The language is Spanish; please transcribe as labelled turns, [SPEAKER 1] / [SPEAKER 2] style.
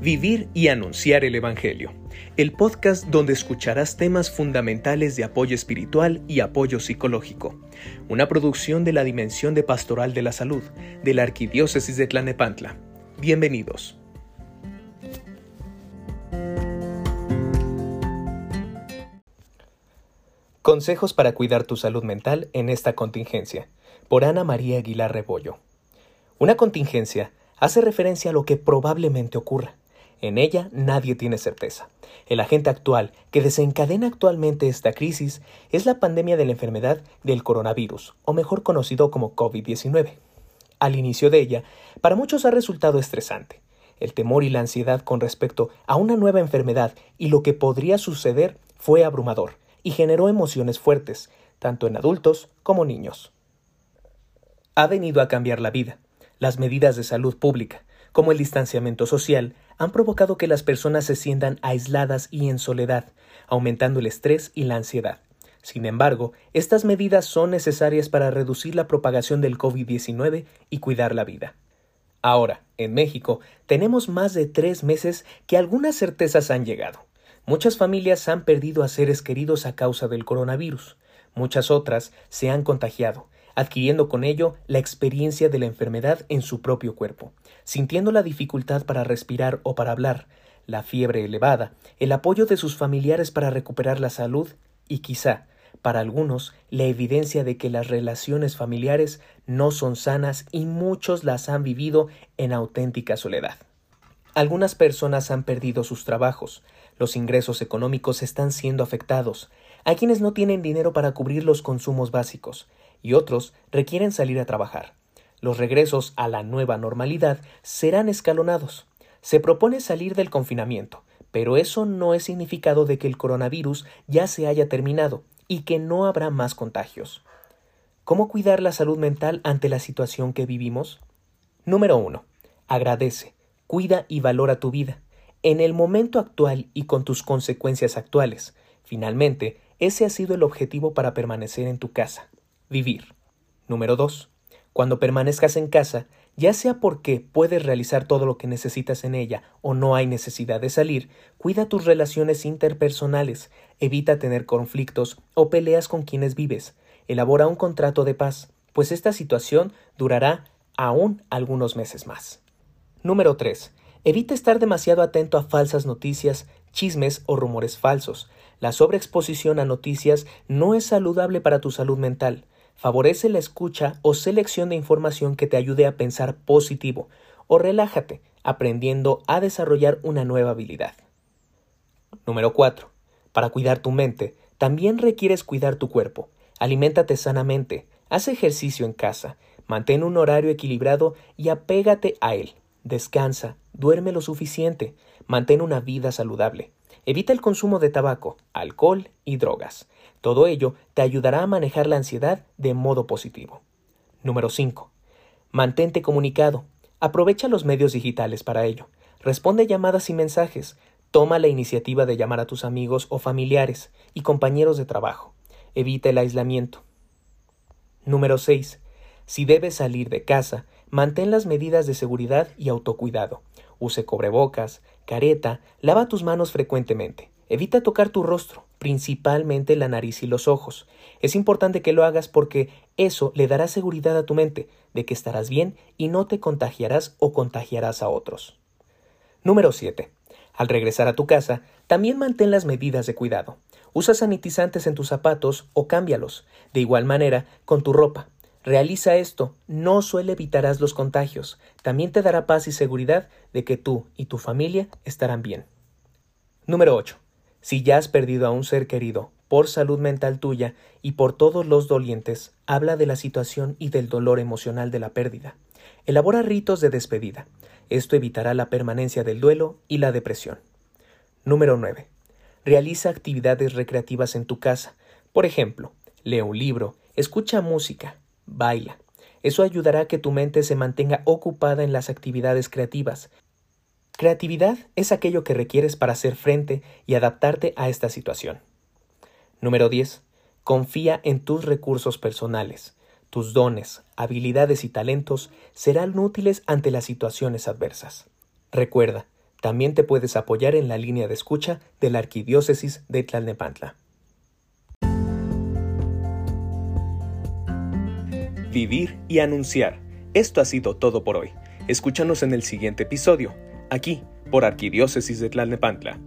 [SPEAKER 1] Vivir y Anunciar el Evangelio, el podcast donde escucharás temas fundamentales de apoyo espiritual y apoyo psicológico, una producción de la Dimensión de Pastoral de la Salud de la Arquidiócesis de Tlanepantla. Bienvenidos. Consejos para cuidar tu salud mental en esta contingencia, por Ana María Aguilar Rebollo. Una contingencia hace referencia a lo que probablemente ocurra en ella nadie tiene certeza. El agente actual que desencadena actualmente esta crisis es la pandemia de la enfermedad del coronavirus, o mejor conocido como COVID-19. Al inicio de ella, para muchos ha resultado estresante. El temor y la ansiedad con respecto a una nueva enfermedad y lo que podría suceder fue abrumador y generó emociones fuertes, tanto en adultos como niños. Ha venido a cambiar la vida, las medidas de salud pública, como el distanciamiento social, han provocado que las personas se sientan aisladas y en soledad, aumentando el estrés y la ansiedad. Sin embargo, estas medidas son necesarias para reducir la propagación del COVID-19 y cuidar la vida. Ahora, en México, tenemos más de tres meses que algunas certezas han llegado. Muchas familias han perdido a seres queridos a causa del coronavirus. Muchas otras se han contagiado adquiriendo con ello la experiencia de la enfermedad en su propio cuerpo, sintiendo la dificultad para respirar o para hablar, la fiebre elevada, el apoyo de sus familiares para recuperar la salud y quizá, para algunos, la evidencia de que las relaciones familiares no son sanas y muchos las han vivido en auténtica soledad. Algunas personas han perdido sus trabajos, los ingresos económicos están siendo afectados, hay quienes no tienen dinero para cubrir los consumos básicos, y otros requieren salir a trabajar. Los regresos a la nueva normalidad serán escalonados. Se propone salir del confinamiento, pero eso no es significado de que el coronavirus ya se haya terminado y que no habrá más contagios. ¿Cómo cuidar la salud mental ante la situación que vivimos? Número 1. Agradece, cuida y valora tu vida, en el momento actual y con tus consecuencias actuales. Finalmente, ese ha sido el objetivo para permanecer en tu casa. Vivir. Número 2. Cuando permanezcas en casa, ya sea porque puedes realizar todo lo que necesitas en ella o no hay necesidad de salir, cuida tus relaciones interpersonales, evita tener conflictos o peleas con quienes vives, elabora un contrato de paz, pues esta situación durará aún algunos meses más. Número 3. Evita estar demasiado atento a falsas noticias, chismes o rumores falsos. La sobreexposición a noticias no es saludable para tu salud mental favorece la escucha o selección de información que te ayude a pensar positivo o relájate aprendiendo a desarrollar una nueva habilidad. Número 4. Para cuidar tu mente, también requieres cuidar tu cuerpo. Aliméntate sanamente, haz ejercicio en casa, mantén un horario equilibrado y apégate a él. Descansa, duerme lo suficiente, mantén una vida saludable. Evita el consumo de tabaco, alcohol y drogas. Todo ello te ayudará a manejar la ansiedad de modo positivo. Número 5. Mantente comunicado. Aprovecha los medios digitales para ello. Responde llamadas y mensajes. Toma la iniciativa de llamar a tus amigos o familiares y compañeros de trabajo. Evita el aislamiento. Número 6. Si debes salir de casa, mantén las medidas de seguridad y autocuidado. Use cobrebocas, careta, lava tus manos frecuentemente. Evita tocar tu rostro, principalmente la nariz y los ojos. Es importante que lo hagas porque eso le dará seguridad a tu mente de que estarás bien y no te contagiarás o contagiarás a otros. Número 7. Al regresar a tu casa, también mantén las medidas de cuidado. Usa sanitizantes en tus zapatos o cámbialos. De igual manera, con tu ropa. Realiza esto, no solo evitarás los contagios, también te dará paz y seguridad de que tú y tu familia estarán bien. Número 8. Si ya has perdido a un ser querido por salud mental tuya y por todos los dolientes, habla de la situación y del dolor emocional de la pérdida. Elabora ritos de despedida. Esto evitará la permanencia del duelo y la depresión. Número 9. Realiza actividades recreativas en tu casa. Por ejemplo, lee un libro, escucha música, baila. Eso ayudará a que tu mente se mantenga ocupada en las actividades creativas, Creatividad es aquello que requieres para hacer frente y adaptarte a esta situación. Número 10. Confía en tus recursos personales. Tus dones, habilidades y talentos serán útiles ante las situaciones adversas. Recuerda, También te puedes apoyar en la línea de escucha de la Arquidiócesis de Tlalnepantla. Vivir y anunciar. Esto ha sido todo por hoy. Escúchanos en el siguiente episodio, aquí, por Arquidiócesis de Tlalnepantla.